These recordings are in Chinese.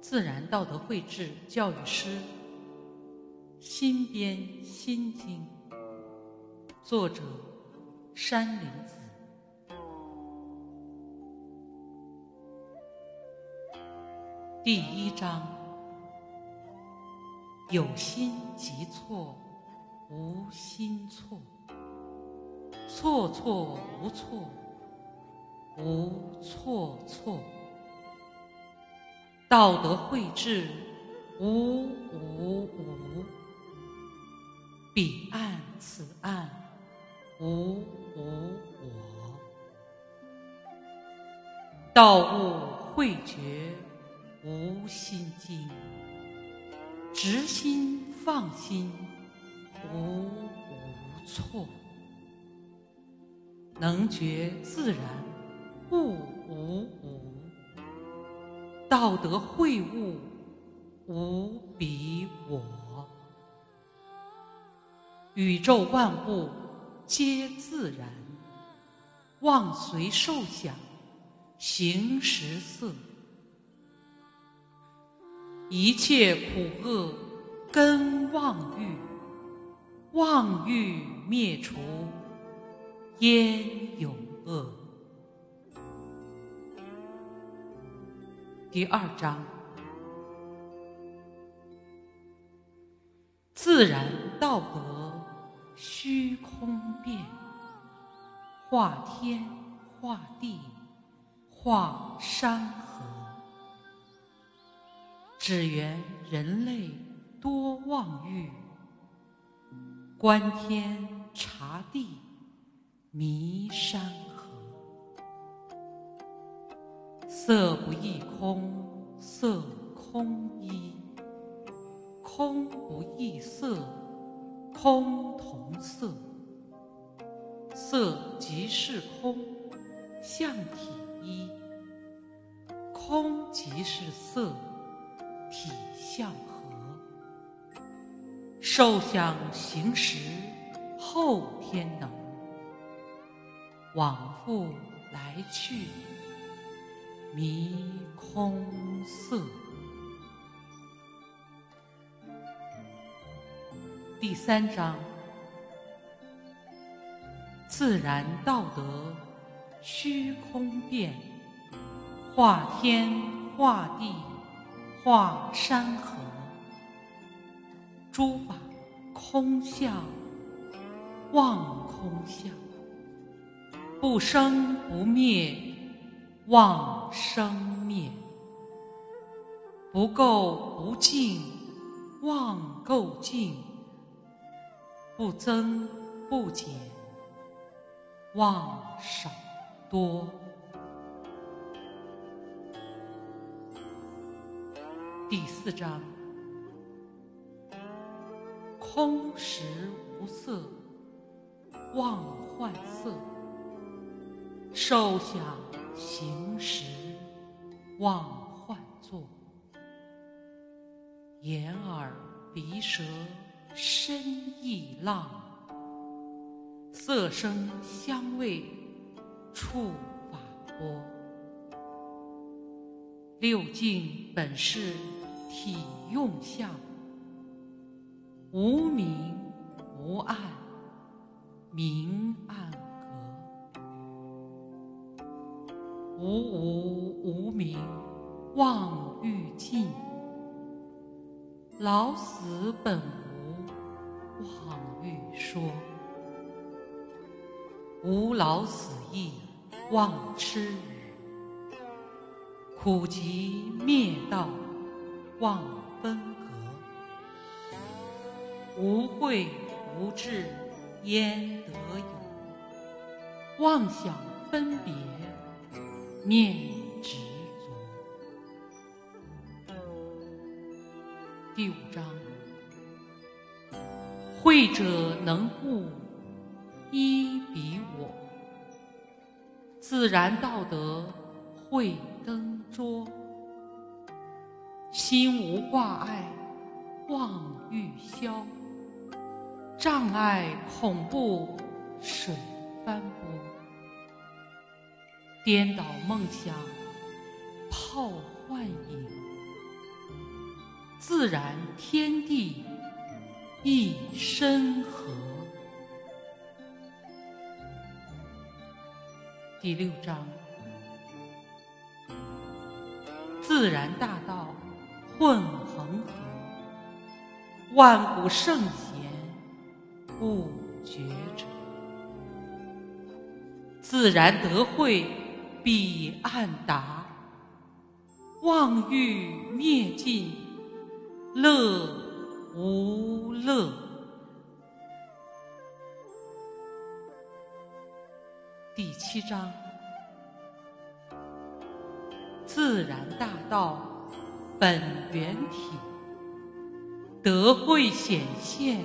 自然道德绘制教育师，新编《心经》，作者山林子。第一章：有心即错，无心错；错错无错，无错错。道德绘制，无无无；彼岸此岸，无无我。道物慧觉，无心经；直心放心，无无错。能觉自然，物无无。道德会物，无比我。宇宙万物皆自然，妄随受想行识色。一切苦厄根妄欲，妄欲灭除，焉有恶？第二章：自然道德虚空变，化天化地化山河。只缘人类多妄欲，观天察地迷山河。色不异空，色空一；空不异色，空同色。色即是空，相体一；空即是色，体相合。受想行识，后天能；往复来去。迷空色。第三章：自然道德虚空变，化天化地化山河。诸法空相，妄空相，不生不灭。妄生灭，不垢不净；妄垢净，不增不减；妄少多。第四章：空实无色，妄幻色，受想。行识妄幻作，眼耳鼻舌身意浪，色声香味触法波，六境本是体用相，无明无暗，明暗。无无无明，妄欲尽；老死本无，妄欲说，无老死意妄痴语，苦集灭道妄分隔，无慧无智焉得有？妄想分别念执着。第五章。慧者能悟一比我，自然道德慧灯桌，心无挂碍妄欲消，障碍恐怖水翻波，颠倒梦想泡幻影，自然天地。一身和。第六章：自然大道混恒河，万古圣贤不觉者。自然得慧彼岸达，妄欲灭尽乐。无乐。第七章：自然大道本源体，德慧显现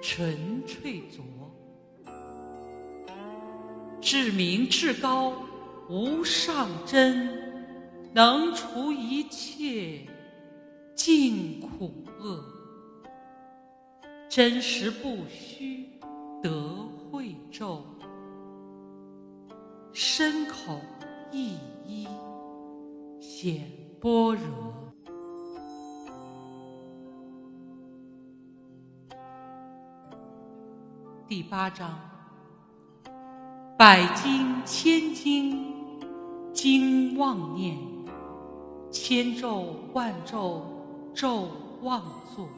纯粹浊，至明至高无上真，能除一切。尽苦厄，真实不虚，得慧咒，身口意一，显般若。第八章，百经千经，经妄念，千咒万咒。咒妄作，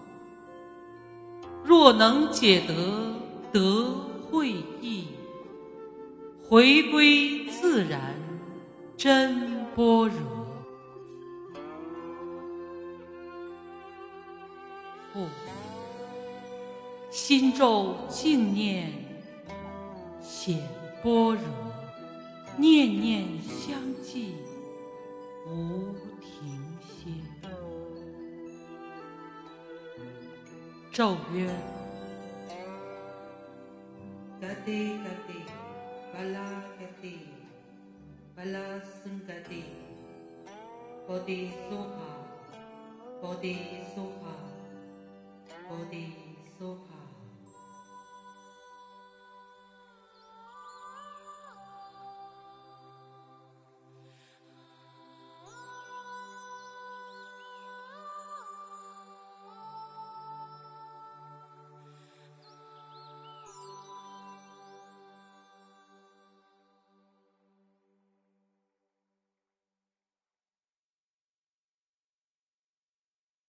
若能解得得慧意，回归自然真般若。复心咒静念显般若，念念相继无停歇。咒曰：